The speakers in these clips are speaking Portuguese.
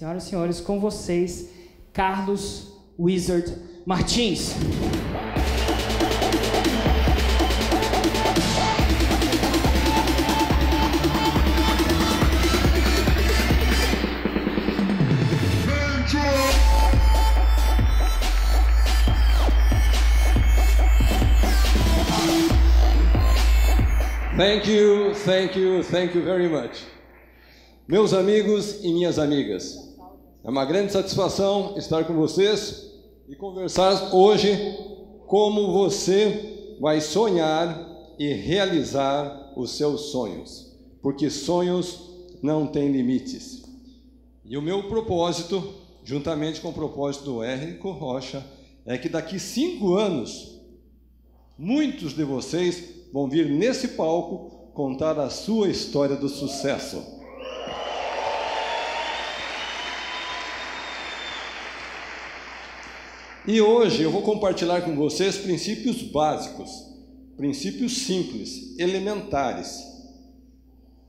Senhoras e senhores, com vocês, Carlos Wizard Martins. Thank you, thank you, thank you very much. Meus amigos e minhas amigas, é uma grande satisfação estar com vocês e conversar hoje como você vai sonhar e realizar os seus sonhos, porque sonhos não têm limites. E o meu propósito, juntamente com o propósito do Érico Rocha, é que daqui cinco anos, muitos de vocês vão vir nesse palco contar a sua história do sucesso. E hoje eu vou compartilhar com vocês princípios básicos, princípios simples, elementares.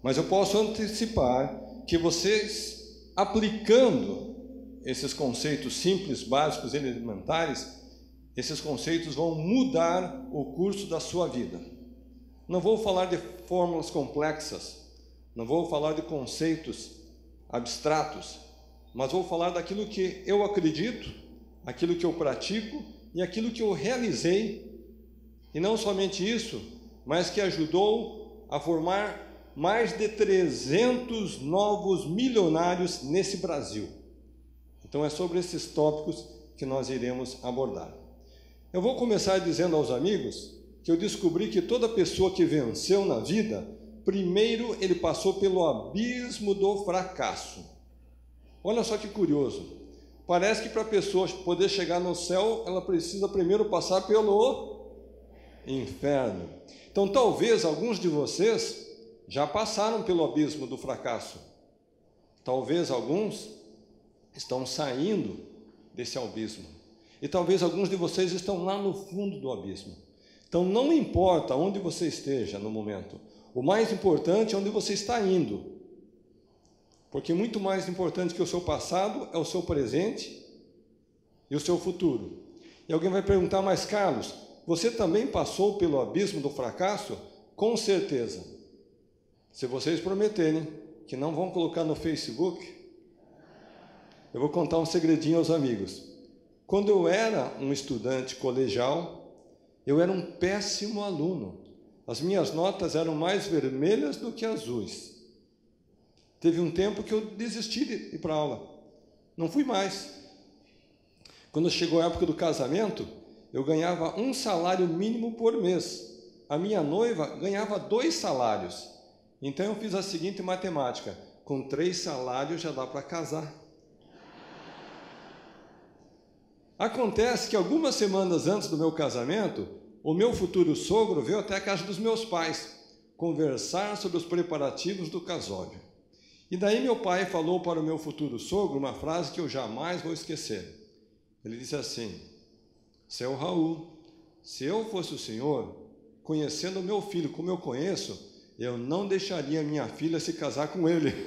Mas eu posso antecipar que vocês, aplicando esses conceitos simples, básicos, elementares, esses conceitos vão mudar o curso da sua vida. Não vou falar de fórmulas complexas, não vou falar de conceitos abstratos, mas vou falar daquilo que eu acredito, aquilo que eu pratico e aquilo que eu realizei. E não somente isso, mas que ajudou a formar mais de 300 novos milionários nesse Brasil. Então é sobre esses tópicos que nós iremos abordar. Eu vou começar dizendo aos amigos que eu descobri que toda pessoa que venceu na vida, primeiro ele passou pelo abismo do fracasso. Olha só que curioso. Parece que para a pessoa poder chegar no céu, ela precisa primeiro passar pelo inferno. Então, talvez alguns de vocês já passaram pelo abismo do fracasso. Talvez alguns estão saindo desse abismo. E talvez alguns de vocês estão lá no fundo do abismo. Então não importa onde você esteja no momento, o mais importante é onde você está indo. Porque muito mais importante que o seu passado é o seu presente e o seu futuro. E alguém vai perguntar, mas Carlos, você também passou pelo abismo do fracasso? Com certeza. Se vocês prometerem que não vão colocar no Facebook, eu vou contar um segredinho aos amigos. Quando eu era um estudante colegial, eu era um péssimo aluno. As minhas notas eram mais vermelhas do que azuis. Teve um tempo que eu desisti de ir para aula. Não fui mais. Quando chegou a época do casamento, eu ganhava um salário mínimo por mês. A minha noiva ganhava dois salários. Então eu fiz a seguinte matemática: com três salários já dá para casar. Acontece que algumas semanas antes do meu casamento, o meu futuro sogro veio até a casa dos meus pais conversar sobre os preparativos do casório. E daí meu pai falou para o meu futuro sogro uma frase que eu jamais vou esquecer. Ele disse assim: Seu Raul, se eu fosse o senhor, conhecendo o meu filho como eu conheço, eu não deixaria minha filha se casar com ele.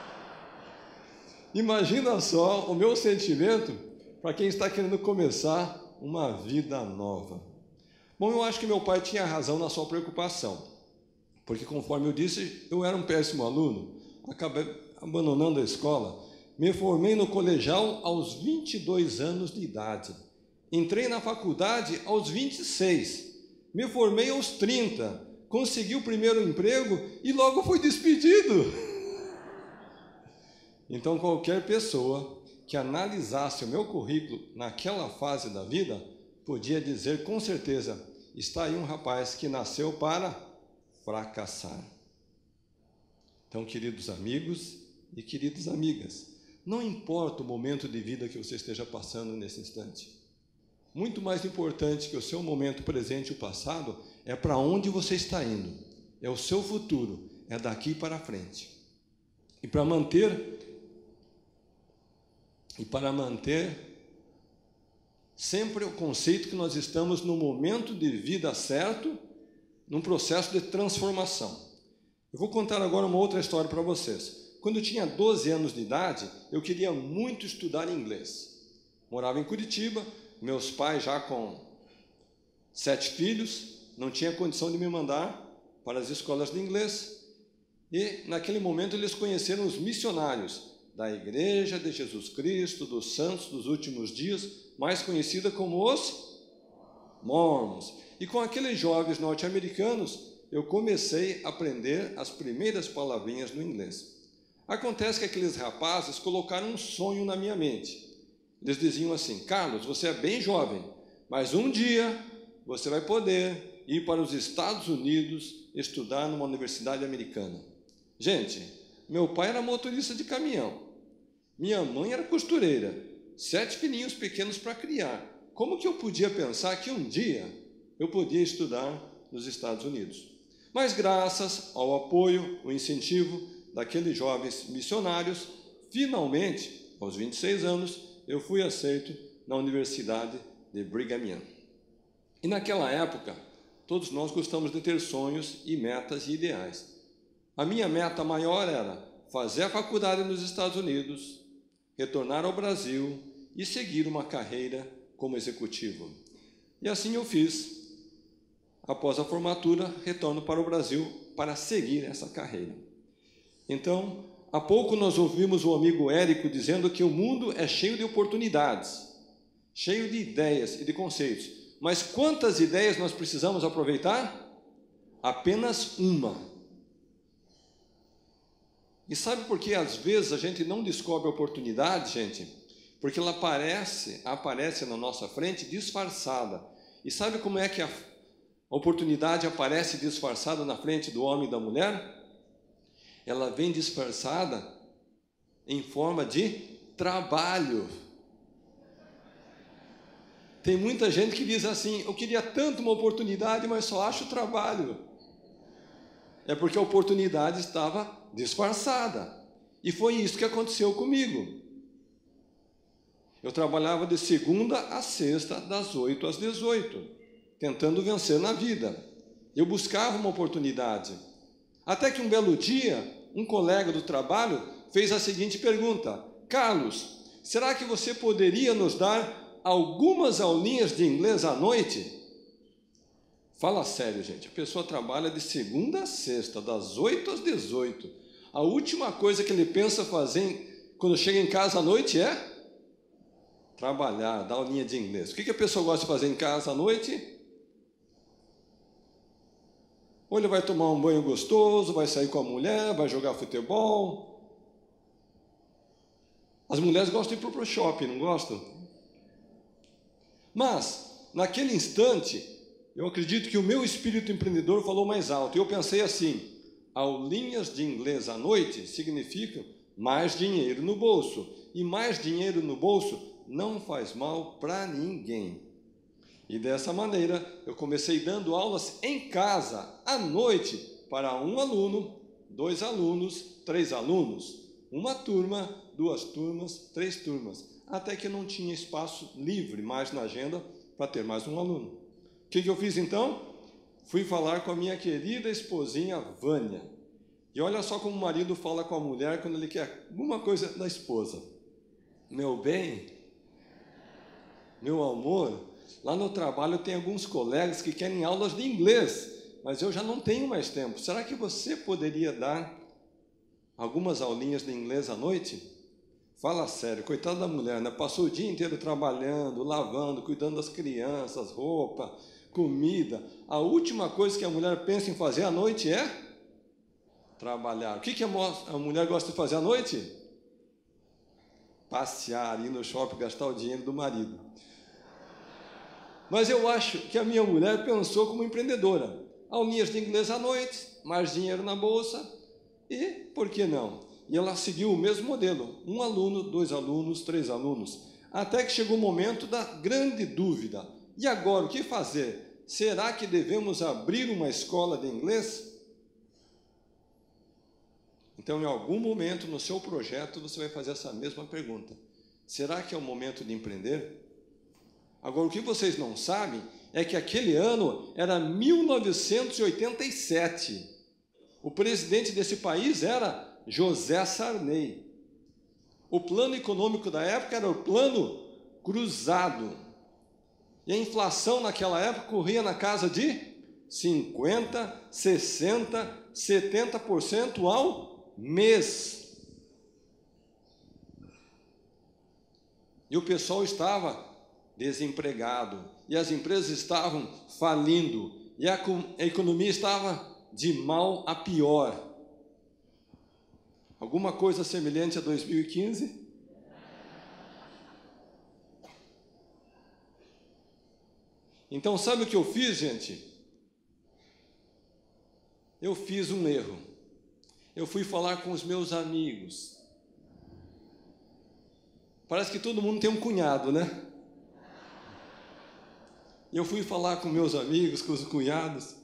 Imagina só o meu sentimento para quem está querendo começar uma vida nova. Bom, eu acho que meu pai tinha razão na sua preocupação, porque conforme eu disse, eu era um péssimo aluno, acabei abandonando a escola, me formei no colegial aos 22 anos de idade, entrei na faculdade aos 26, me formei aos 30, consegui o primeiro emprego e logo fui despedido. Então, qualquer pessoa que analisasse o meu currículo naquela fase da vida, podia dizer com certeza: está aí um rapaz que nasceu para fracassar. Então, queridos amigos e queridas amigas, não importa o momento de vida que você esteja passando nesse instante. Muito mais importante que o seu momento presente e o passado é para onde você está indo, é o seu futuro, é daqui para frente. E para manter e para manter sempre o conceito que nós estamos no momento de vida certo, num processo de transformação. Eu vou contar agora uma outra história para vocês. Quando eu tinha 12 anos de idade, eu queria muito estudar inglês. Morava em Curitiba, meus pais já com sete filhos, não tinha condição de me mandar para as escolas de inglês. E naquele momento eles conheceram os missionários da Igreja de Jesus Cristo, dos Santos dos Últimos Dias, mais conhecida como os Mormons. E com aqueles jovens norte-americanos, eu comecei a aprender as primeiras palavrinhas no inglês. Acontece que aqueles rapazes colocaram um sonho na minha mente. Eles diziam assim: Carlos, você é bem jovem, mas um dia você vai poder ir para os Estados Unidos estudar numa universidade americana. Gente, meu pai era motorista de caminhão, minha mãe era costureira, sete filhinhos pequenos para criar. Como que eu podia pensar que um dia eu podia estudar nos Estados Unidos? Mas graças ao apoio, o incentivo daqueles jovens missionários, finalmente, aos 26 anos, eu fui aceito na Universidade de Brigham Young. E naquela época, todos nós gostamos de ter sonhos e metas e ideais. A minha meta maior era fazer a faculdade nos Estados Unidos, retornar ao Brasil e seguir uma carreira como executivo. E assim eu fiz. Após a formatura, retorno para o Brasil para seguir essa carreira. Então, há pouco nós ouvimos o amigo Érico dizendo que o mundo é cheio de oportunidades, cheio de ideias e de conceitos. Mas quantas ideias nós precisamos aproveitar? Apenas uma. E sabe por que às vezes a gente não descobre oportunidade, gente? Porque ela aparece, aparece na nossa frente disfarçada. E sabe como é que a oportunidade aparece disfarçada na frente do homem e da mulher, ela vem disfarçada em forma de trabalho. Tem muita gente que diz assim: Eu queria tanto uma oportunidade, mas só acho trabalho. É porque a oportunidade estava disfarçada. E foi isso que aconteceu comigo. Eu trabalhava de segunda a sexta, das 8 às 18 tentando vencer na vida. Eu buscava uma oportunidade. Até que um belo dia, um colega do trabalho fez a seguinte pergunta: Carlos, será que você poderia nos dar algumas aulinhas de inglês à noite? Fala sério, gente. A pessoa trabalha de segunda a sexta, das 8 às 18. A última coisa que ele pensa fazer quando chega em casa à noite é trabalhar, dar aulinha de inglês. O que a pessoa gosta de fazer em casa à noite? Ou ele vai tomar um banho gostoso, vai sair com a mulher, vai jogar futebol. As mulheres gostam de ir para o shopping, não gostam? Mas, naquele instante, eu acredito que o meu espírito empreendedor falou mais alto. E eu pensei assim: aulinhas de inglês à noite significam mais dinheiro no bolso. E mais dinheiro no bolso não faz mal para ninguém. E dessa maneira, eu comecei dando aulas em casa, à noite, para um aluno, dois alunos, três alunos, uma turma, duas turmas, três turmas, até que eu não tinha espaço livre mais na agenda para ter mais um aluno. O que, que eu fiz então? Fui falar com a minha querida esposinha Vânia. E olha só como o marido fala com a mulher quando ele quer alguma coisa da esposa. Meu bem, meu amor, Lá no trabalho tem alguns colegas que querem aulas de inglês, mas eu já não tenho mais tempo. Será que você poderia dar algumas aulinhas de inglês à noite? Fala sério, coitada da mulher, né? Passou o dia inteiro trabalhando, lavando, cuidando das crianças, roupa, comida. A última coisa que a mulher pensa em fazer à noite é trabalhar. O que, que a mulher gosta de fazer à noite? Passear, ir no shopping, gastar o dinheiro do marido. Mas eu acho que a minha mulher pensou como empreendedora. Aulinhas de inglês à noite, mais dinheiro na bolsa e por que não? E ela seguiu o mesmo modelo: um aluno, dois alunos, três alunos. Até que chegou o momento da grande dúvida: e agora o que fazer? Será que devemos abrir uma escola de inglês? Então, em algum momento no seu projeto, você vai fazer essa mesma pergunta: será que é o momento de empreender? Agora, o que vocês não sabem é que aquele ano era 1987. O presidente desse país era José Sarney. O plano econômico da época era o plano cruzado. E a inflação naquela época corria na casa de 50, 60, 70% ao mês. E o pessoal estava desempregado, e as empresas estavam falindo, e a economia estava de mal a pior. Alguma coisa semelhante a 2015? Então, sabe o que eu fiz, gente? Eu fiz um erro. Eu fui falar com os meus amigos. Parece que todo mundo tem um cunhado, né? Eu fui falar com meus amigos, com os cunhados,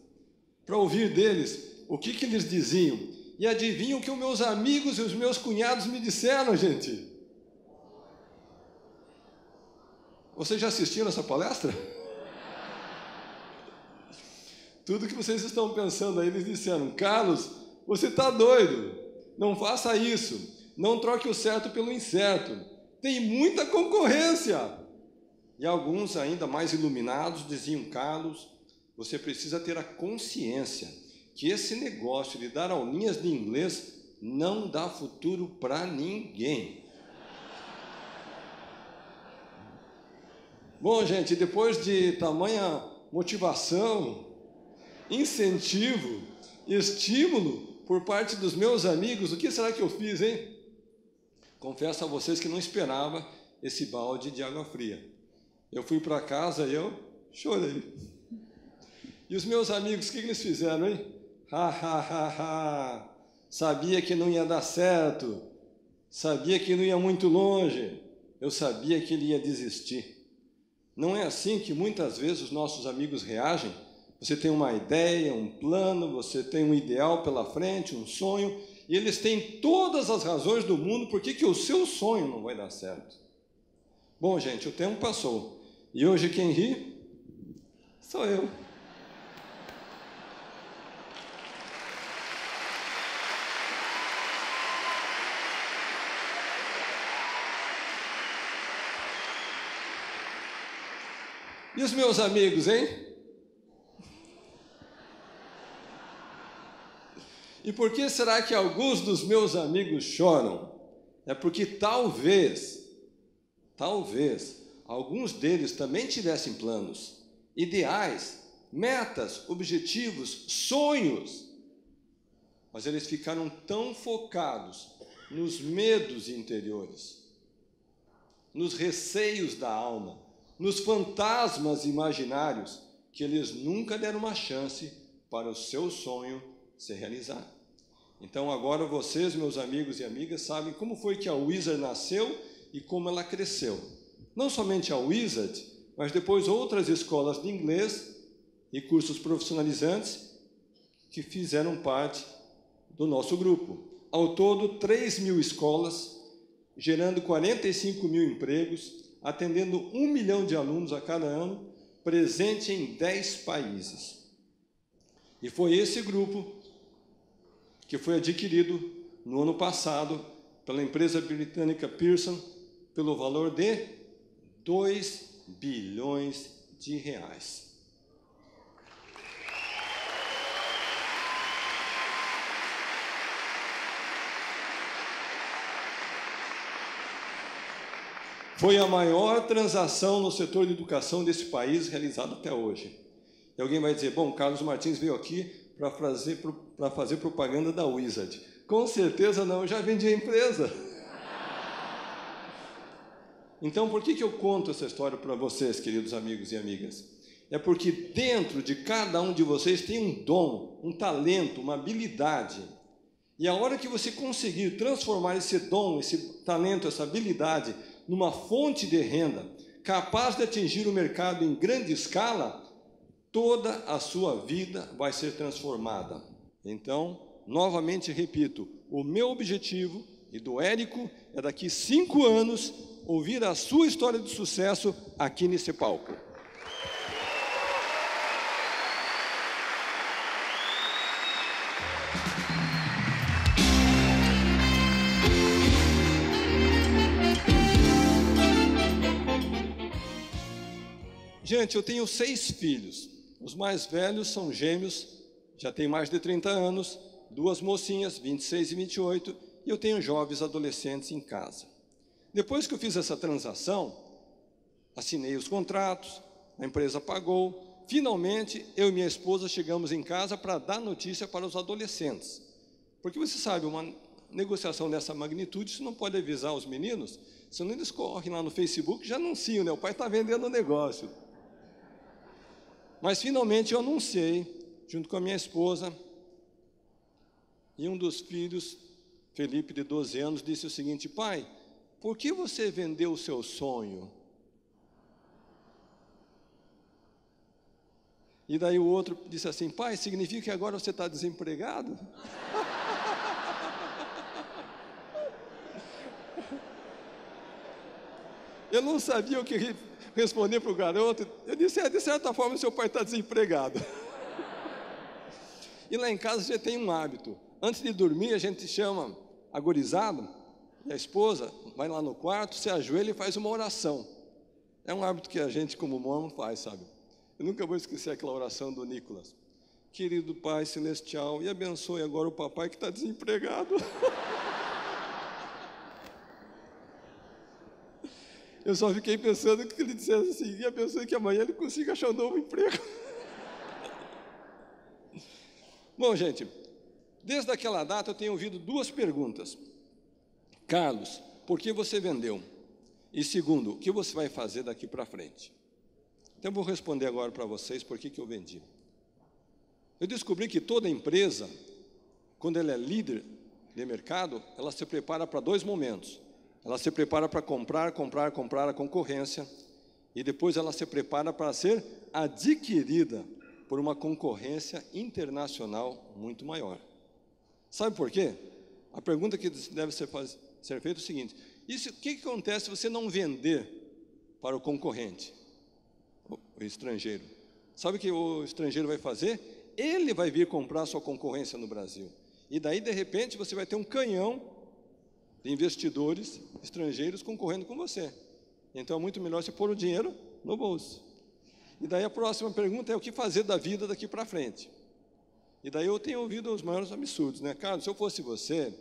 para ouvir deles o que, que eles diziam. E adivinham o que os meus amigos e os meus cunhados me disseram, gente? Vocês já assistiram essa palestra? Tudo que vocês estão pensando aí, eles disseram: Carlos, você está doido, não faça isso, não troque o certo pelo incerto, tem muita concorrência. E alguns, ainda mais iluminados, diziam: Carlos, você precisa ter a consciência que esse negócio de dar aulinhas de inglês não dá futuro para ninguém. Bom, gente, depois de tamanha motivação, incentivo, estímulo por parte dos meus amigos, o que será que eu fiz, hein? Confesso a vocês que não esperava esse balde de água fria. Eu fui para casa e eu chorei. E os meus amigos, o que, eles fizeram, hein? Ha, ha, ha, ha. Sabia que não ia dar certo. Sabia que não ia muito longe. Eu sabia que ele ia desistir. Não é assim que muitas vezes os nossos amigos reagem? Você tem uma ideia, um plano, você tem um ideal pela frente, um sonho, e eles têm todas as razões do mundo por que o seu sonho não vai dar certo. Bom, gente, o tempo passou. E hoje quem ri sou eu. E os meus amigos, hein? E por que será que alguns dos meus amigos choram? É porque talvez, talvez, alguns deles também tivessem planos, ideais, metas, objetivos, sonhos, mas eles ficaram tão focados nos medos interiores, nos receios da alma, nos fantasmas imaginários, que eles nunca deram uma chance para o seu sonho se realizar. Então agora vocês, meus amigos e amigas, sabem como foi que a Wizard nasceu e como ela cresceu. Não somente a Wizard, mas depois outras escolas de inglês e cursos profissionalizantes que fizeram parte do nosso grupo. Ao todo, 3 mil escolas, gerando 45 mil empregos, atendendo um milhão de alunos a cada ano, presente em 10 países. E foi esse grupo que foi adquirido no ano passado pela empresa britânica Pearson pelo valor de 2 bilhões de reais. Foi a maior transação no setor de educação desse país realizada até hoje. E alguém vai dizer: bom, Carlos Martins veio aqui para fazer, fazer propaganda da Wizard. Com certeza não, eu já vendi a empresa. Então, por que, que eu conto essa história para vocês, queridos amigos e amigas? É porque dentro de cada um de vocês tem um dom, um talento, uma habilidade. E a hora que você conseguir transformar esse dom, esse talento, essa habilidade numa fonte de renda, capaz de atingir o mercado em grande escala, toda a sua vida vai ser transformada. Então, novamente repito, o meu objetivo e do Érico é daqui cinco anos ouvir a sua história de sucesso aqui nesse palco. Gente, eu tenho seis filhos. Os mais velhos são gêmeos, já têm mais de 30 anos, duas mocinhas, 26 e 28, e eu tenho jovens adolescentes em casa. Depois que eu fiz essa transação, assinei os contratos, a empresa pagou. Finalmente, eu e minha esposa chegamos em casa para dar notícia para os adolescentes. Porque você sabe, uma negociação dessa magnitude, você não pode avisar os meninos, senão eles correm lá no Facebook e já anunciam, né? O pai está vendendo o negócio. Mas finalmente eu anunciei, junto com a minha esposa, e um dos filhos, Felipe, de 12 anos, disse o seguinte: Pai, por que você vendeu o seu sonho? E daí o outro disse assim: Pai, significa que agora você está desempregado? Eu não sabia o que responder para o garoto. Eu disse: é, de certa forma, seu pai está desempregado. E lá em casa a gente tem um hábito. Antes de dormir, a gente chama agorizado, e a esposa vai lá no quarto, se ajoelha e faz uma oração. É um hábito que a gente, como mormon, faz, sabe? Eu nunca vou esquecer aquela oração do Nicolas. Querido Pai Celestial, e abençoe agora o papai que está desempregado. Eu só fiquei pensando que ele dissesse assim, e abençoe que amanhã ele consiga achar um novo emprego. Bom, gente, desde aquela data eu tenho ouvido duas perguntas. Carlos, por que você vendeu? E segundo, o que você vai fazer daqui para frente? Então eu vou responder agora para vocês por que, que eu vendi. Eu descobri que toda empresa, quando ela é líder de mercado, ela se prepara para dois momentos. Ela se prepara para comprar, comprar, comprar a concorrência, e depois ela se prepara para ser adquirida por uma concorrência internacional muito maior. Sabe por quê? A pergunta que deve ser, ser feita é o seguinte: isso, o que, que acontece se você não vender para o concorrente, o, o estrangeiro? Sabe o que o estrangeiro vai fazer? Ele vai vir comprar sua concorrência no Brasil. E daí, de repente, você vai ter um canhão de investidores estrangeiros concorrendo com você. Então é muito melhor você pôr o dinheiro no bolso. E daí a próxima pergunta é o que fazer da vida daqui para frente. E daí eu tenho ouvido os maiores absurdos, né? Carlos, se eu fosse você,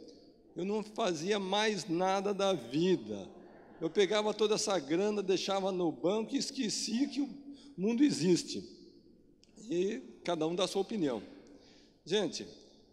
eu não fazia mais nada da vida. Eu pegava toda essa grana, deixava no banco e esquecia que o mundo existe. E cada um dá a sua opinião. Gente,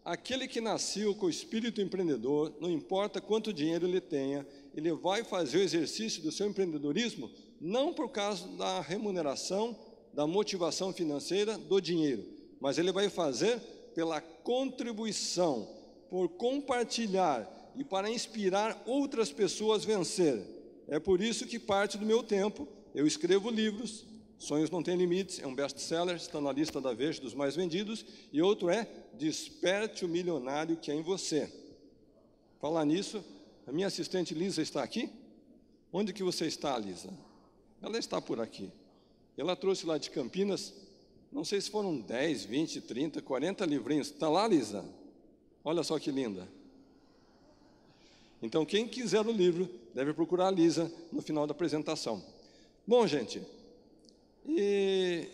aquele que nasceu com o espírito empreendedor, não importa quanto dinheiro ele tenha, ele vai fazer o exercício do seu empreendedorismo não por causa da remuneração, da motivação financeira, do dinheiro, mas ele vai fazer pela contribuição, por compartilhar e para inspirar outras pessoas a vencer. É por isso que parte do meu tempo eu escrevo livros, Sonhos Não Têm Limites, é um best-seller, está na lista da Veja dos mais vendidos, e outro é Desperte o Milionário que é em você. Falar nisso, a minha assistente Lisa está aqui? Onde que você está, Lisa? Ela está por aqui. Ela trouxe lá de Campinas, não sei se foram 10, 20, 30, 40 livrinhos. Está lá, Lisa? Olha só que linda. Então, quem quiser o livro, deve procurar a Lisa no final da apresentação. Bom, gente, e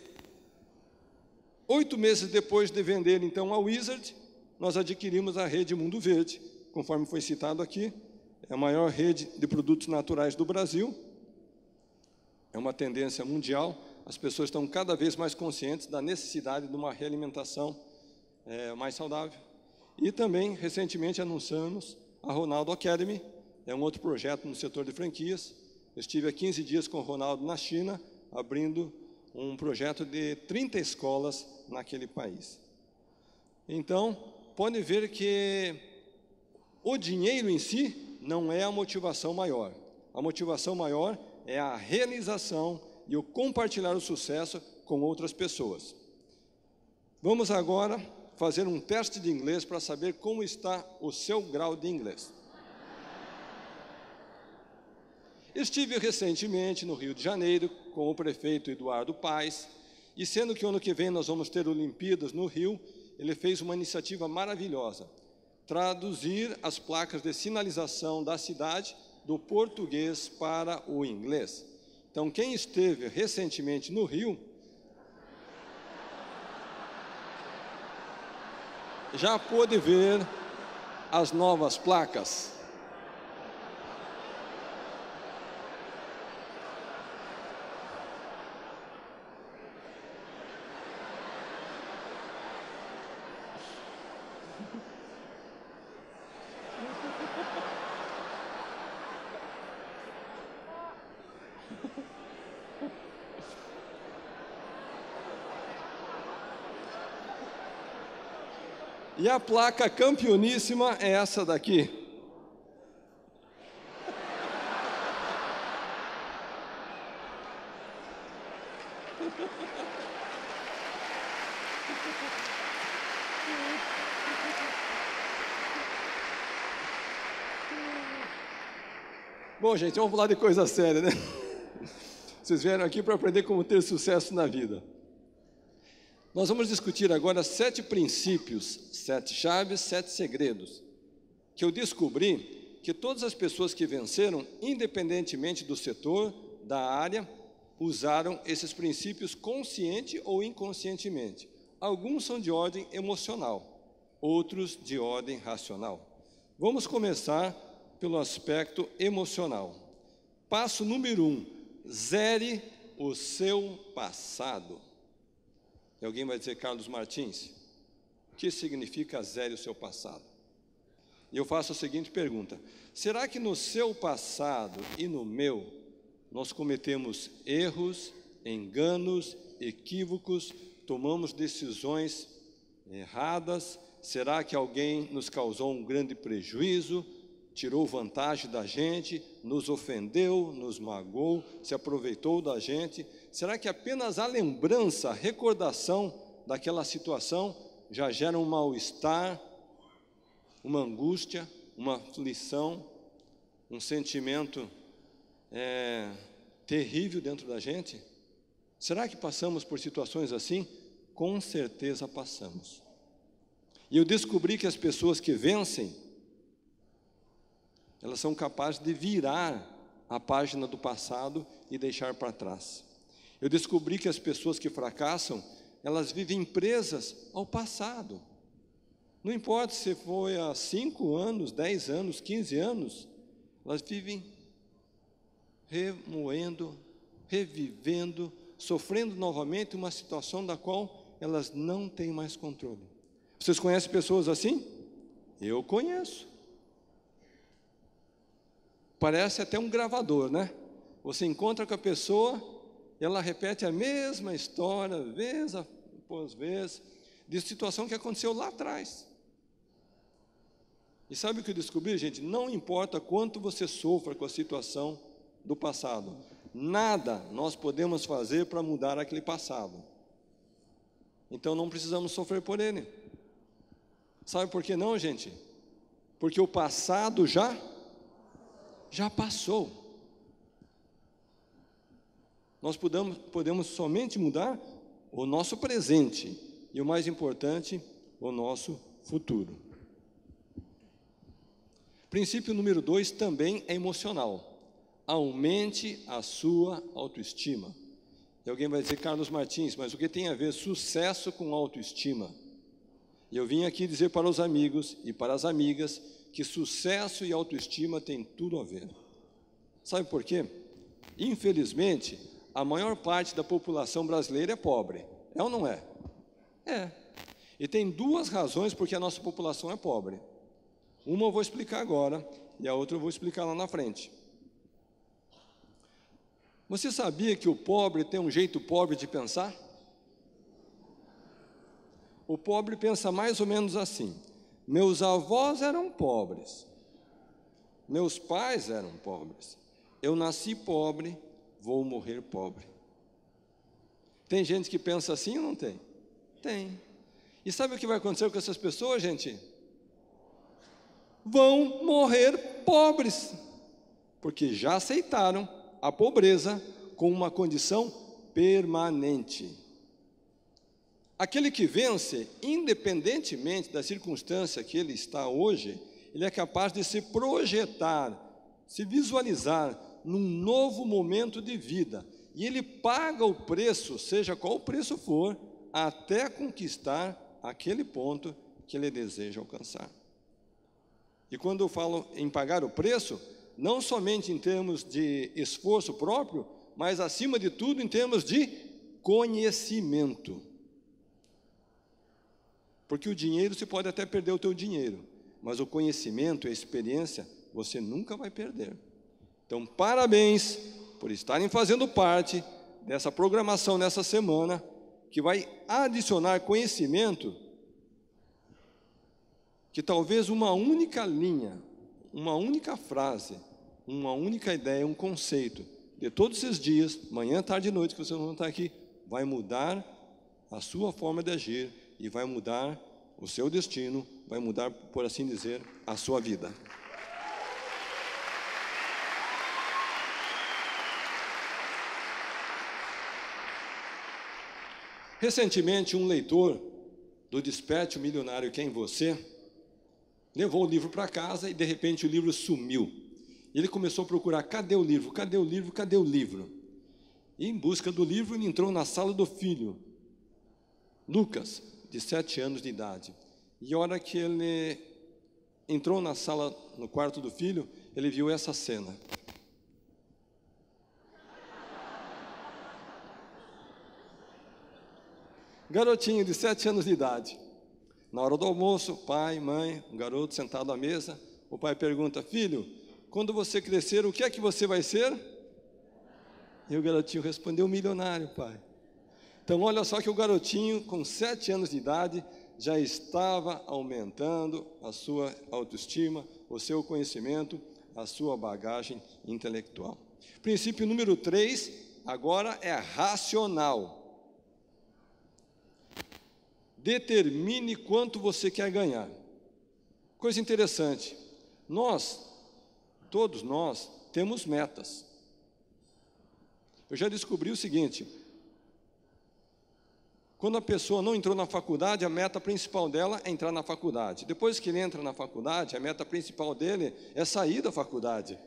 oito meses depois de vender então a Wizard, nós adquirimos a rede Mundo Verde, conforme foi citado aqui, é a maior rede de produtos naturais do Brasil. É uma tendência mundial. As pessoas estão cada vez mais conscientes da necessidade de uma realimentação é, mais saudável. E também, recentemente, anunciamos a Ronaldo Academy, é um outro projeto no setor de franquias. Eu estive há 15 dias com o Ronaldo na China, abrindo um projeto de 30 escolas naquele país. Então, pode ver que o dinheiro em si não é a motivação maior. A motivação maior é a realização e o compartilhar o sucesso com outras pessoas. Vamos agora fazer um teste de inglês para saber como está o seu grau de inglês. Estive recentemente no Rio de Janeiro com o prefeito Eduardo Paes, e sendo que ano que vem nós vamos ter Olimpíadas no Rio, ele fez uma iniciativa maravilhosa: traduzir as placas de sinalização da cidade do português para o inglês. Então, quem esteve recentemente no Rio, já pôde ver as novas placas. A placa campeoníssima é essa daqui. Bom, gente, vamos falar de coisa séria, né? Vocês vieram aqui para aprender como ter sucesso na vida. Nós vamos discutir agora sete princípios, sete chaves, sete segredos, que eu descobri que todas as pessoas que venceram, independentemente do setor, da área, usaram esses princípios consciente ou inconscientemente. Alguns são de ordem emocional, outros de ordem racional. Vamos começar pelo aspecto emocional. Passo número um: zere o seu passado. E alguém vai dizer, Carlos Martins, o que significa zere o seu passado? E eu faço a seguinte pergunta: será que no seu passado e no meu nós cometemos erros, enganos, equívocos, tomamos decisões erradas? Será que alguém nos causou um grande prejuízo, tirou vantagem da gente, nos ofendeu, nos magoou, se aproveitou da gente? Será que apenas a lembrança, a recordação daquela situação já gera um mal-estar, uma angústia, uma aflição, um sentimento é, terrível dentro da gente? Será que passamos por situações assim? Com certeza passamos. E eu descobri que as pessoas que vencem, elas são capazes de virar a página do passado e deixar para trás. Eu descobri que as pessoas que fracassam, elas vivem presas ao passado. Não importa se foi há 5 anos, 10 anos, 15 anos, elas vivem remoendo, revivendo, sofrendo novamente uma situação da qual elas não têm mais controle. Vocês conhecem pessoas assim? Eu conheço. Parece até um gravador, né? Você encontra com a pessoa, ela repete a mesma história, vez após vez, de situação que aconteceu lá atrás. E sabe o que eu descobri, gente? Não importa quanto você sofra com a situação do passado, nada nós podemos fazer para mudar aquele passado. Então não precisamos sofrer por ele. Sabe por que não, gente? Porque o passado já já passou. Nós podemos, podemos somente mudar o nosso presente e, o mais importante, o nosso futuro. Princípio número dois também é emocional. Aumente a sua autoestima. E alguém vai dizer, Carlos Martins, mas o que tem a ver sucesso com autoestima? E eu vim aqui dizer para os amigos e para as amigas que sucesso e autoestima têm tudo a ver. Sabe por quê? Infelizmente, a maior parte da população brasileira é pobre. É ou não é? É. E tem duas razões porque a nossa população é pobre. Uma eu vou explicar agora e a outra eu vou explicar lá na frente. Você sabia que o pobre tem um jeito pobre de pensar? O pobre pensa mais ou menos assim: meus avós eram pobres, meus pais eram pobres, eu nasci pobre, vou morrer pobre. Tem gente que pensa assim ou não tem? Tem. E sabe o que vai acontecer com essas pessoas, gente? Vão morrer pobres, porque já aceitaram a pobreza como uma condição permanente. Aquele que vence, independentemente da circunstância que ele está hoje, ele é capaz de se projetar, se visualizar num novo momento de vida. E ele paga o preço, seja qual o preço for, até conquistar aquele ponto que ele deseja alcançar. E quando eu falo em pagar o preço, não somente em termos de esforço próprio, mas acima de tudo em termos de conhecimento. Porque o dinheiro você pode até perder o teu dinheiro, mas o conhecimento e a experiência você nunca vai perder. Então, parabéns por estarem fazendo parte dessa programação nessa semana, que vai adicionar conhecimento que talvez uma única linha, uma única frase, uma única ideia, um conceito, de todos esses dias, manhã, tarde e noite que vocês vão estar aqui, vai mudar a sua forma de agir e vai mudar o seu destino, vai mudar, por assim dizer, a sua vida. Recentemente, um leitor do Desperte o Milionário Quem Você levou o livro para casa e de repente o livro sumiu. Ele começou a procurar: cadê o livro? Cadê o livro? Cadê o livro? E em busca do livro, ele entrou na sala do filho, Lucas, de sete anos de idade. E a hora que ele entrou na sala, no quarto do filho, ele viu essa cena. Garotinho de sete anos de idade. Na hora do almoço, pai, mãe, um garoto sentado à mesa, o pai pergunta: Filho, quando você crescer, o que é que você vai ser? E o garotinho respondeu: Milionário, pai. Então, olha só que o garotinho, com sete anos de idade, já estava aumentando a sua autoestima, o seu conhecimento, a sua bagagem intelectual. Princípio número três, agora é racional. Determine quanto você quer ganhar. Coisa interessante, nós, todos nós, temos metas. Eu já descobri o seguinte: quando a pessoa não entrou na faculdade, a meta principal dela é entrar na faculdade. Depois que ele entra na faculdade, a meta principal dele é sair da faculdade.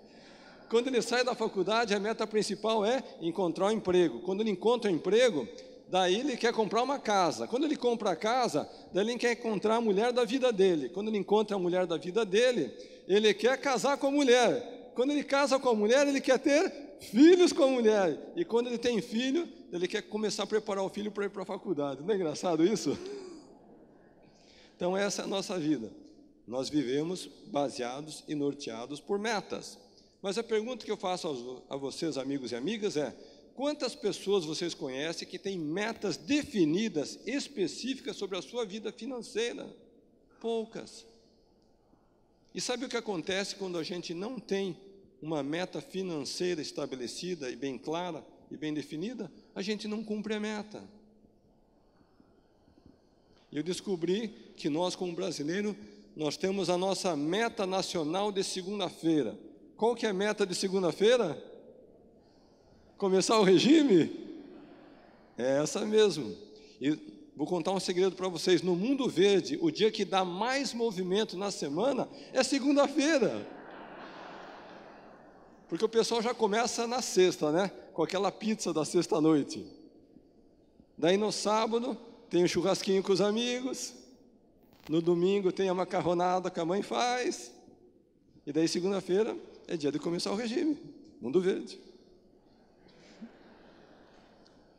Quando ele sai da faculdade, a meta principal é encontrar um emprego. Quando ele encontra um emprego, daí ele quer comprar uma casa. Quando ele compra a casa, daí ele quer encontrar a mulher da vida dele. Quando ele encontra a mulher da vida dele, ele quer casar com a mulher. Quando ele casa com a mulher, ele quer ter filhos com a mulher. E quando ele tem filho, ele quer começar a preparar o filho para ir para a faculdade. Não é engraçado isso? Então, essa é a nossa vida. Nós vivemos baseados e norteados por metas. Mas a pergunta que eu faço a vocês, amigos e amigas, é: Quantas pessoas vocês conhecem que têm metas definidas, específicas sobre a sua vida financeira? Poucas. E sabe o que acontece quando a gente não tem uma meta financeira estabelecida e bem clara e bem definida? A gente não cumpre a meta. Eu descobri que nós, como brasileiro, nós temos a nossa meta nacional de segunda-feira. Qual que é a meta de segunda-feira? Começar o regime? É essa mesmo. E vou contar um segredo para vocês: no mundo verde, o dia que dá mais movimento na semana é segunda-feira. Porque o pessoal já começa na sexta, né? Com aquela pizza da sexta-noite. Daí no sábado tem o churrasquinho com os amigos. No domingo tem a macarronada que a mãe faz. E daí segunda-feira é dia de começar o regime. Mundo verde.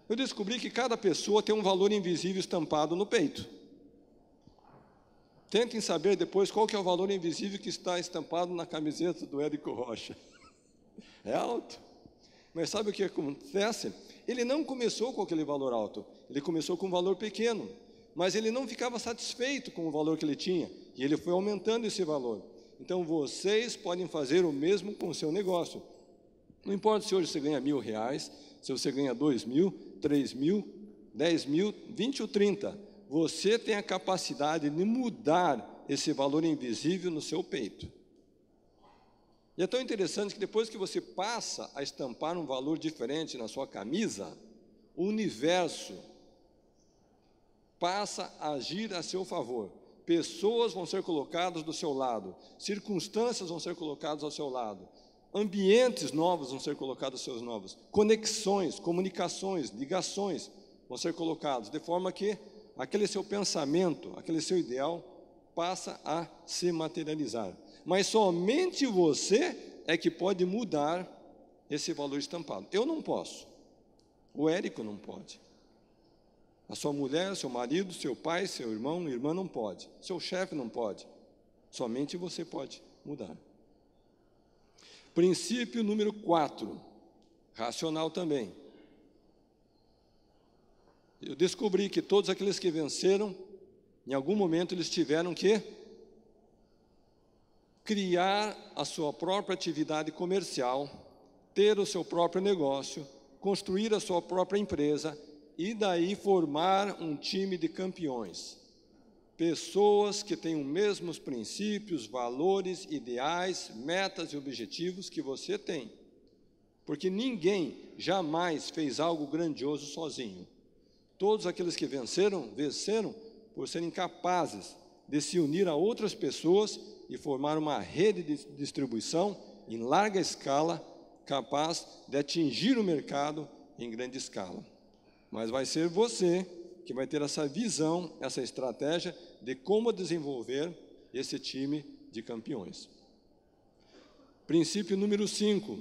Eu descobri que cada pessoa tem um valor invisível estampado no peito. Tentem saber depois qual que é o valor invisível que está estampado na camiseta do Érico Rocha. É alto. Mas sabe o que acontece? Ele não começou com aquele valor alto, ele começou com um valor pequeno. Mas ele não ficava satisfeito com o valor que ele tinha, e ele foi aumentando esse valor. Então vocês podem fazer o mesmo com o seu negócio. Não importa se hoje você ganha mil reais, se você ganha dois mil, três mil, dez mil, vinte ou trinta, você tem a capacidade de mudar esse valor invisível no seu peito. E é tão interessante que depois que você passa a estampar um valor diferente na sua camisa, o universo passa a agir a seu favor. Pessoas vão ser colocadas do seu lado, circunstâncias vão ser colocadas ao seu lado, ambientes novos vão ser colocados seus novos, conexões, comunicações, ligações vão ser colocados, de forma que aquele seu pensamento, aquele seu ideal passa a se materializar. Mas somente você é que pode mudar esse valor estampado. Eu não posso. O Érico não pode. A sua mulher, seu marido, seu pai, seu irmão, irmã não pode. Seu chefe não pode. Somente você pode mudar. Princípio número 4, racional também. Eu descobri que todos aqueles que venceram, em algum momento eles tiveram que criar a sua própria atividade comercial, ter o seu próprio negócio, construir a sua própria empresa e daí formar um time de campeões. Pessoas que têm os mesmos princípios, valores, ideais, metas e objetivos que você tem. Porque ninguém jamais fez algo grandioso sozinho. Todos aqueles que venceram, venceram por serem capazes de se unir a outras pessoas e formar uma rede de distribuição em larga escala, capaz de atingir o mercado em grande escala. Mas vai ser você que vai ter essa visão, essa estratégia de como desenvolver esse time de campeões. Princípio número 5,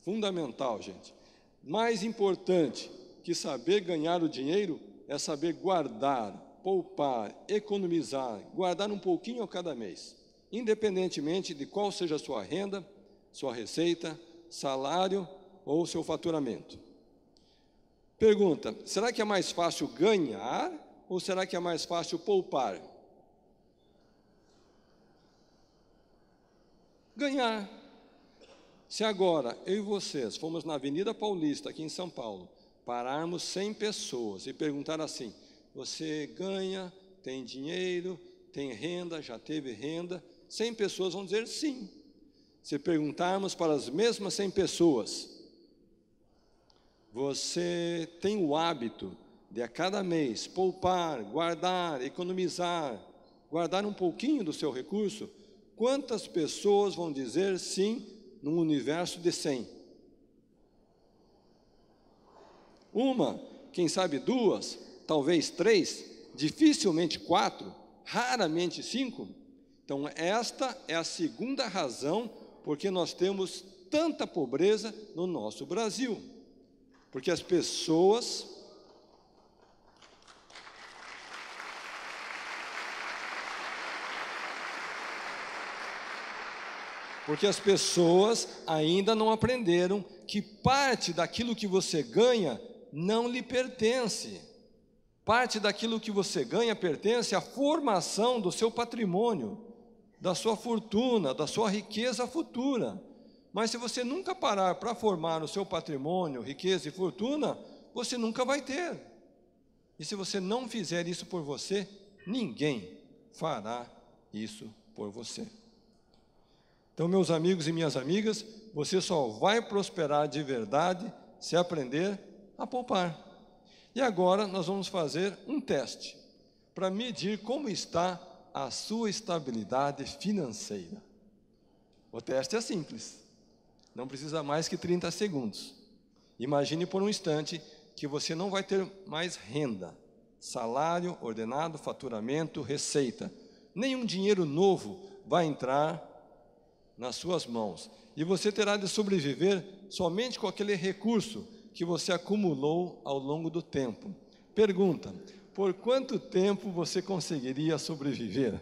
fundamental, gente. Mais importante que saber ganhar o dinheiro é saber guardar, poupar, economizar, guardar um pouquinho a cada mês, independentemente de qual seja a sua renda, sua receita, salário ou seu faturamento. Pergunta: será que é mais fácil ganhar ou será que é mais fácil poupar? Ganhar. Se agora eu e vocês fomos na Avenida Paulista, aqui em São Paulo, pararmos 100 pessoas e perguntar assim: você ganha, tem dinheiro, tem renda, já teve renda? 100 pessoas vão dizer sim. Se perguntarmos para as mesmas 100 pessoas, você tem o hábito de a cada mês poupar, guardar, economizar, guardar um pouquinho do seu recurso, quantas pessoas vão dizer sim num universo de 100? Uma, quem sabe duas, talvez três, dificilmente quatro, raramente cinco. Então, esta é a segunda razão porque nós temos tanta pobreza no nosso Brasil. Porque as pessoas Porque as pessoas ainda não aprenderam que parte daquilo que você ganha não lhe pertence. Parte daquilo que você ganha pertence à formação do seu patrimônio, da sua fortuna, da sua riqueza futura. Mas se você nunca parar para formar o seu patrimônio, riqueza e fortuna, você nunca vai ter. E se você não fizer isso por você, ninguém fará isso por você. Então, meus amigos e minhas amigas, você só vai prosperar de verdade se aprender a poupar. E agora nós vamos fazer um teste para medir como está a sua estabilidade financeira. O teste é simples. Não precisa mais que 30 segundos. Imagine por um instante que você não vai ter mais renda, salário, ordenado, faturamento, receita. Nenhum dinheiro novo vai entrar nas suas mãos. E você terá de sobreviver somente com aquele recurso que você acumulou ao longo do tempo. Pergunta: por quanto tempo você conseguiria sobreviver?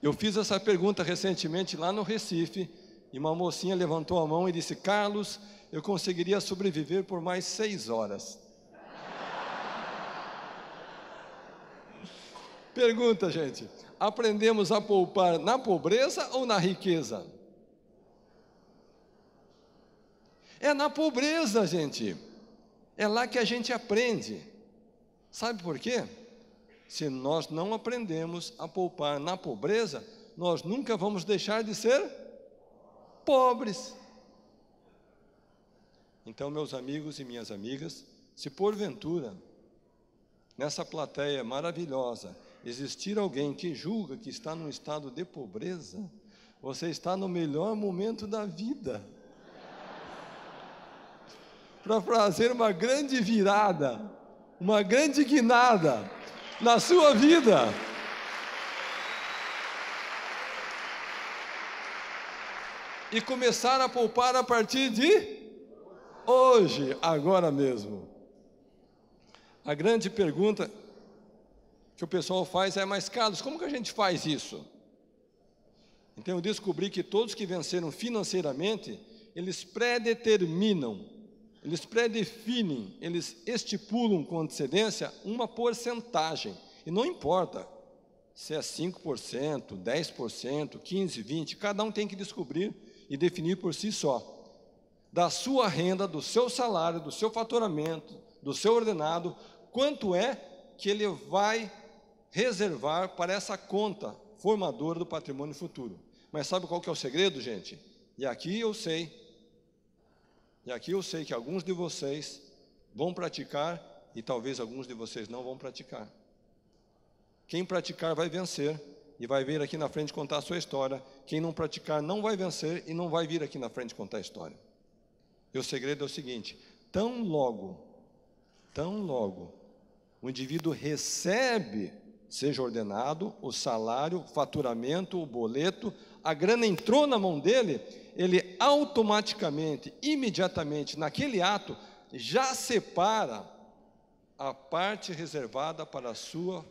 Eu fiz essa pergunta recentemente lá no Recife, e uma mocinha levantou a mão e disse: Carlos, eu conseguiria sobreviver por mais seis horas. Pergunta, gente: aprendemos a poupar na pobreza ou na riqueza? É na pobreza, gente. É lá que a gente aprende. Sabe por quê? Se nós não aprendemos a poupar na pobreza, nós nunca vamos deixar de ser pobres. Então, meus amigos e minhas amigas, se porventura nessa plateia maravilhosa existir alguém que julga que está num estado de pobreza, Você está no melhor momento da vida para fazer uma grande virada, uma grande guinada na sua vida. E começar a poupar a partir de hoje, agora mesmo. A grande pergunta que o pessoal faz é: mas Carlos, como que a gente faz isso? Então eu descobri que todos que venceram financeiramente, eles predeterminam eles predefinem, eles estipulam com antecedência uma porcentagem. E não importa se é 5%, 10%, 15%, 20%, cada um tem que descobrir e definir por si só. Da sua renda, do seu salário, do seu faturamento, do seu ordenado, quanto é que ele vai reservar para essa conta formadora do patrimônio futuro. Mas sabe qual que é o segredo, gente? E aqui eu sei e aqui eu sei que alguns de vocês vão praticar e talvez alguns de vocês não vão praticar. Quem praticar vai vencer e vai vir aqui na frente contar a sua história. Quem não praticar não vai vencer e não vai vir aqui na frente contar a história. E o segredo é o seguinte: tão logo, tão logo, o indivíduo recebe, seja ordenado, o salário, o faturamento, o boleto, a grana entrou na mão dele, ele automaticamente, imediatamente, naquele ato, já separa a parte reservada para a sua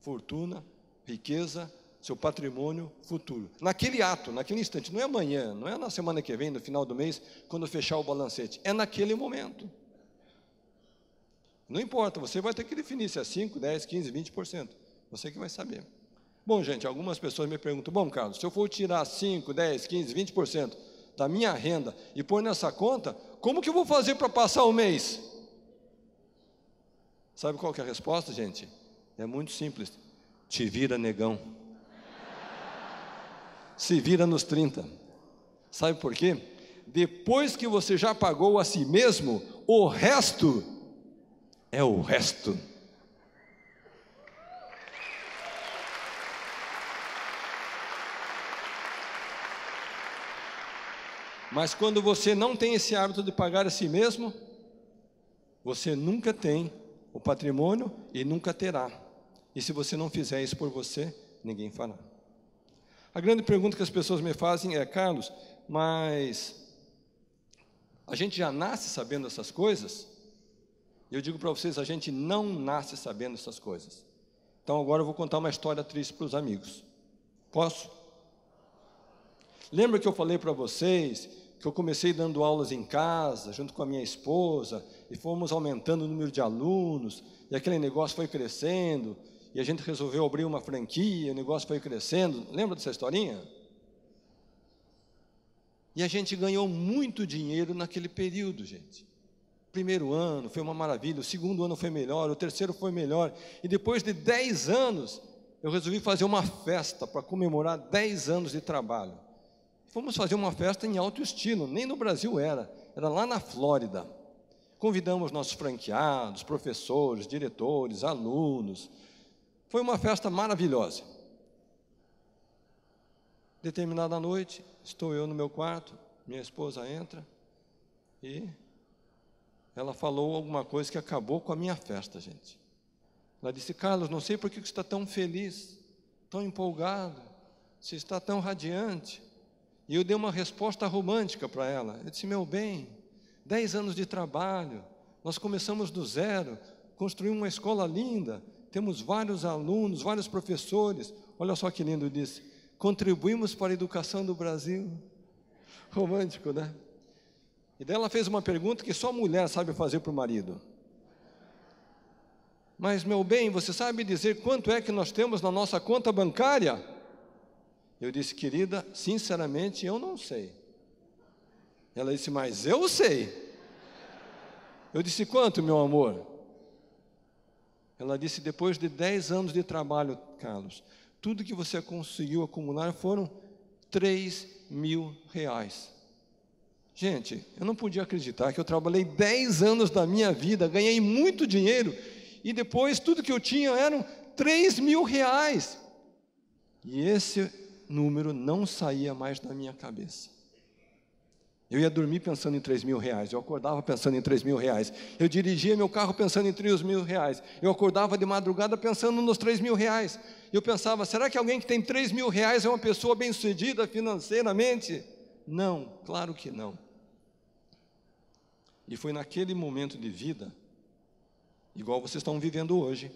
fortuna, riqueza, seu patrimônio futuro. Naquele ato, naquele instante, não é amanhã, não é na semana que vem, no final do mês, quando fechar o balancete, é naquele momento. Não importa, você vai ter que definir se é 5, 10, 15, 20%. Você que vai saber. Bom, gente, algumas pessoas me perguntam: bom, Carlos, se eu for tirar 5, 10, 15, 20% da minha renda e pôr nessa conta, como que eu vou fazer para passar o mês? Sabe qual é a resposta, gente? É muito simples. Te vira, negão. Se vira nos 30. Sabe por quê? Depois que você já pagou a si mesmo, o resto é o resto. Mas quando você não tem esse hábito de pagar a si mesmo, você nunca tem o patrimônio e nunca terá. E se você não fizer isso por você, ninguém fará. A grande pergunta que as pessoas me fazem é: Carlos, mas a gente já nasce sabendo essas coisas? Eu digo para vocês: a gente não nasce sabendo essas coisas. Então agora eu vou contar uma história triste para os amigos. Posso? Lembra que eu falei para vocês que eu comecei dando aulas em casa, junto com a minha esposa, e fomos aumentando o número de alunos, e aquele negócio foi crescendo, e a gente resolveu abrir uma franquia, o negócio foi crescendo. Lembra dessa historinha? E a gente ganhou muito dinheiro naquele período, gente. Primeiro ano foi uma maravilha, o segundo ano foi melhor, o terceiro foi melhor, e depois de dez anos, eu resolvi fazer uma festa para comemorar dez anos de trabalho. Fomos fazer uma festa em alto estilo, nem no Brasil era, era lá na Flórida. Convidamos nossos franqueados, professores, diretores, alunos. Foi uma festa maravilhosa. Determinada noite, estou eu no meu quarto, minha esposa entra e ela falou alguma coisa que acabou com a minha festa, gente. Ela disse: Carlos, não sei por que você está tão feliz, tão empolgado, você está tão radiante. E eu dei uma resposta romântica para ela. Eu disse: Meu bem, dez anos de trabalho, nós começamos do zero, construímos uma escola linda, temos vários alunos, vários professores. Olha só que lindo, disse: Contribuímos para a educação do Brasil. Romântico, né? E daí ela fez uma pergunta que só mulher sabe fazer para o marido. Mas, meu bem, você sabe dizer quanto é que nós temos na nossa conta bancária? Eu disse, querida, sinceramente eu não sei. Ela disse, mas eu sei. Eu disse, quanto, meu amor? Ela disse, depois de 10 anos de trabalho, Carlos, tudo que você conseguiu acumular foram 3 mil reais. Gente, eu não podia acreditar que eu trabalhei 10 anos da minha vida, ganhei muito dinheiro, e depois tudo que eu tinha eram 3 mil reais. E esse número não saía mais da minha cabeça. Eu ia dormir pensando em três mil reais, eu acordava pensando em três mil reais, eu dirigia meu carro pensando em três mil reais, eu acordava de madrugada pensando nos três mil reais. Eu pensava, será que alguém que tem três mil reais é uma pessoa bem-sucedida financeiramente? Não, claro que não. E foi naquele momento de vida, igual vocês estão vivendo hoje,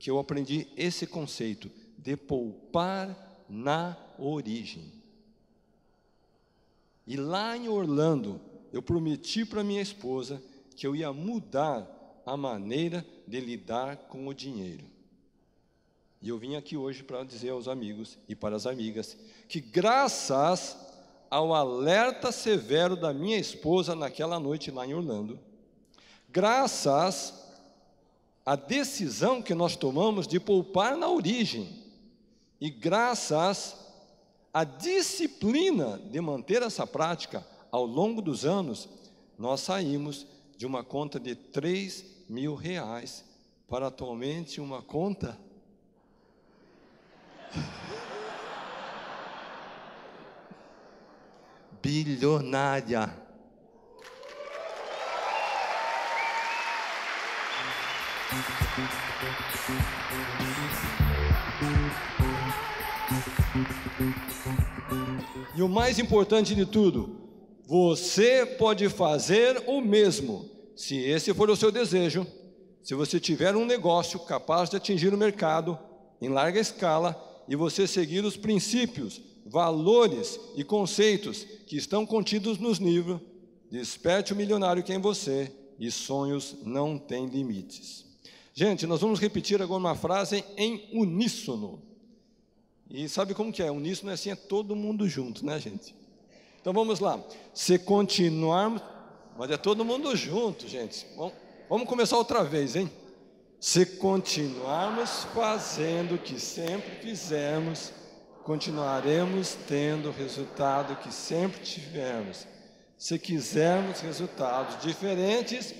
que eu aprendi esse conceito de poupar na origem. E lá em Orlando, eu prometi para minha esposa que eu ia mudar a maneira de lidar com o dinheiro. E eu vim aqui hoje para dizer aos amigos e para as amigas que, graças ao alerta severo da minha esposa naquela noite lá em Orlando, graças à decisão que nós tomamos de poupar na origem, e graças a disciplina de manter essa prática ao longo dos anos, nós saímos de uma conta de 3 mil reais para atualmente uma conta. bilionária. E o mais importante de tudo, você pode fazer o mesmo, se esse for o seu desejo, se você tiver um negócio capaz de atingir o mercado em larga escala e você seguir os princípios, valores e conceitos que estão contidos nos livros, desperte o milionário que é em você e sonhos não têm limites. Gente, nós vamos repetir agora uma frase em uníssono. E sabe como que é? Uníssono é assim, é todo mundo junto, né, gente? Então vamos lá. Se continuarmos, mas é todo mundo junto, gente. Vamos, vamos começar outra vez, hein? Se continuarmos fazendo o que sempre fizemos, continuaremos tendo o resultado que sempre tivemos. Se quisermos resultados diferentes,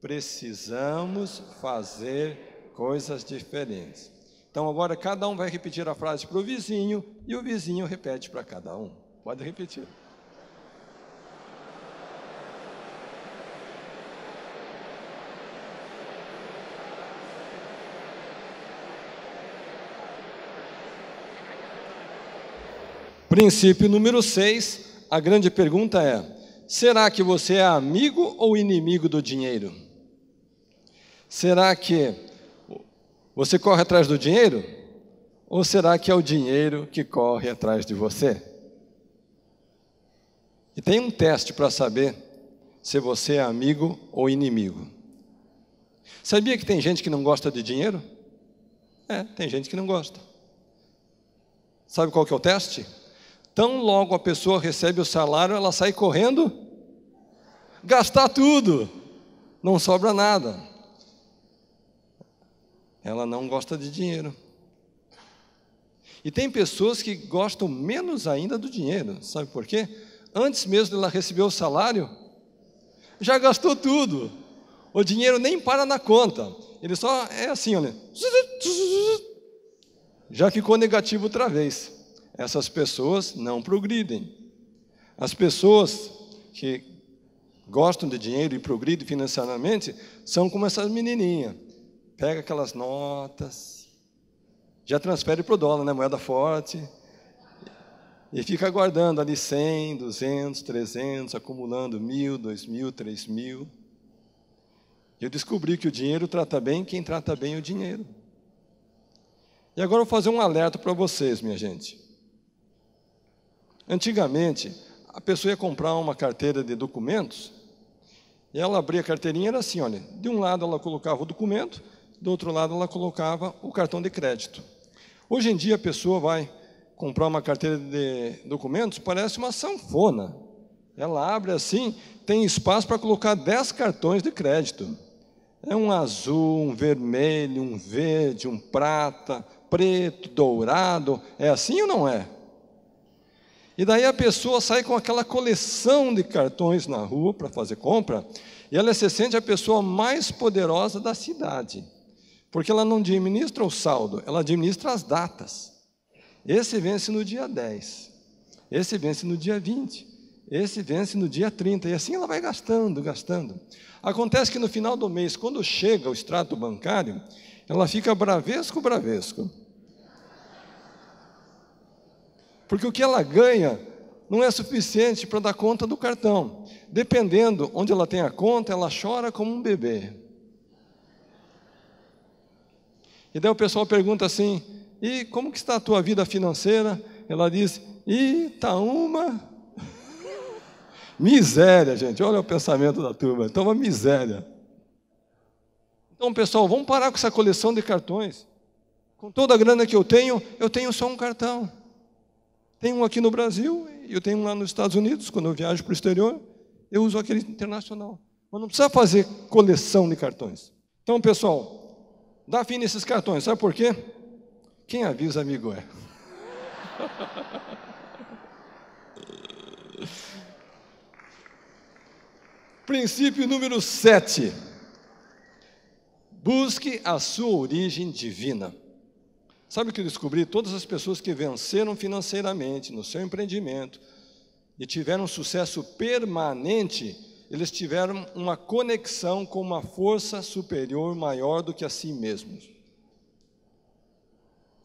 precisamos fazer coisas diferentes. Então agora cada um vai repetir a frase para o vizinho e o vizinho repete para cada um. Pode repetir. Princípio número 6, a grande pergunta é: será que você é amigo ou inimigo do dinheiro? Será que você corre atrás do dinheiro? Ou será que é o dinheiro que corre atrás de você? E tem um teste para saber se você é amigo ou inimigo. Sabia que tem gente que não gosta de dinheiro? É, tem gente que não gosta. Sabe qual que é o teste? Tão logo a pessoa recebe o salário, ela sai correndo, gastar tudo, não sobra nada ela não gosta de dinheiro. E tem pessoas que gostam menos ainda do dinheiro, sabe por quê? Antes mesmo de ela receber o salário, já gastou tudo. O dinheiro nem para na conta, ele só é assim, olha. Já ficou negativo outra vez. Essas pessoas não progridem. As pessoas que gostam de dinheiro e progridem financeiramente são como essas menininhas pega aquelas notas, já transfere para o dólar, né, moeda forte, e fica guardando ali 100, 200, 300, acumulando mil, dois mil, três mil. Eu descobri que o dinheiro trata bem quem trata bem o dinheiro. E agora eu vou fazer um alerta para vocês, minha gente. Antigamente, a pessoa ia comprar uma carteira de documentos, e ela abria a carteirinha, era assim, olha, de um lado ela colocava o documento, do outro lado ela colocava o cartão de crédito. Hoje em dia a pessoa vai comprar uma carteira de documentos, parece uma sanfona. Ela abre assim, tem espaço para colocar 10 cartões de crédito. É um azul, um vermelho, um verde, um prata, preto, dourado. É assim ou não é? E daí a pessoa sai com aquela coleção de cartões na rua para fazer compra, e ela se sente a pessoa mais poderosa da cidade. Porque ela não administra o saldo, ela administra as datas. esse vence no dia 10, esse vence no dia 20, esse vence no dia 30, e assim ela vai gastando, gastando. Acontece que no final do mês, quando chega o extrato bancário, ela fica bravesco, bravesco. Porque o que ela ganha não é suficiente para dar conta do cartão. Dependendo onde ela tem a conta, ela chora como um bebê. E daí o pessoal pergunta assim: "E como que está a tua vida financeira?" Ela diz: "E tá uma miséria, gente. Olha o pensamento da turma. Então uma miséria. Então, pessoal, vamos parar com essa coleção de cartões. Com toda a grana que eu tenho, eu tenho só um cartão. Tenho um aqui no Brasil e eu tenho um lá nos Estados Unidos, quando eu viajo para o exterior, eu uso aquele internacional. Mas não precisa fazer coleção de cartões. Então, pessoal, dá fim nesses cartões. Sabe por quê? Quem avisa, amigo é. Princípio número 7. Busque a sua origem divina. Sabe o que eu descobri? Todas as pessoas que venceram financeiramente no seu empreendimento e tiveram sucesso permanente, eles tiveram uma conexão com uma força superior maior do que a si mesmos.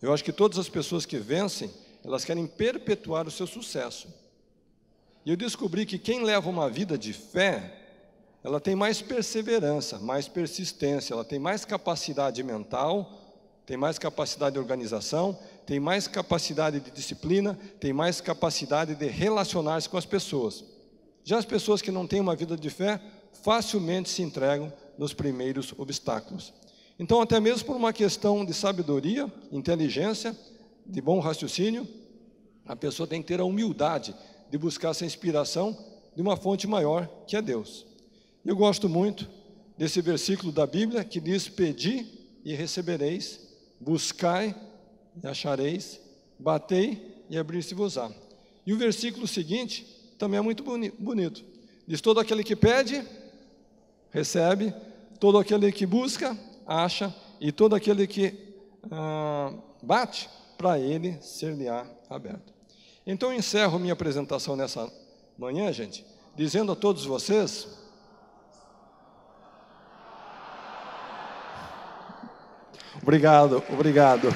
Eu acho que todas as pessoas que vencem, elas querem perpetuar o seu sucesso. E eu descobri que quem leva uma vida de fé, ela tem mais perseverança, mais persistência, ela tem mais capacidade mental tem mais capacidade de organização, tem mais capacidade de disciplina, tem mais capacidade de relacionar-se com as pessoas. Já as pessoas que não têm uma vida de fé, facilmente se entregam nos primeiros obstáculos. Então, até mesmo por uma questão de sabedoria, inteligência, de bom raciocínio, a pessoa tem que ter a humildade de buscar essa inspiração de uma fonte maior, que é Deus. Eu gosto muito desse versículo da Bíblia que diz: Pedi e recebereis, buscai e achareis, batei e abrir-se-vos-á. E o versículo seguinte também é muito bonito. Diz: todo aquele que pede, recebe, todo aquele que busca, acha, e todo aquele que ah, bate, para ele ser-lhe-á aberto. Então eu encerro minha apresentação nessa manhã, gente, dizendo a todos vocês Obrigado, obrigado.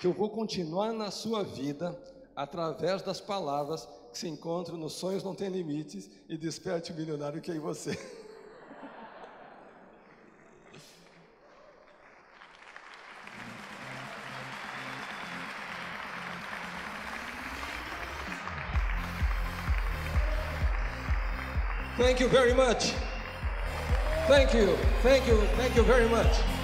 Que eu vou continuar na sua vida através das palavras que se encontram nos sonhos não tem limites e desperte o milionário que é em você. Thank you very much. Thank you. Thank you. Thank you very much.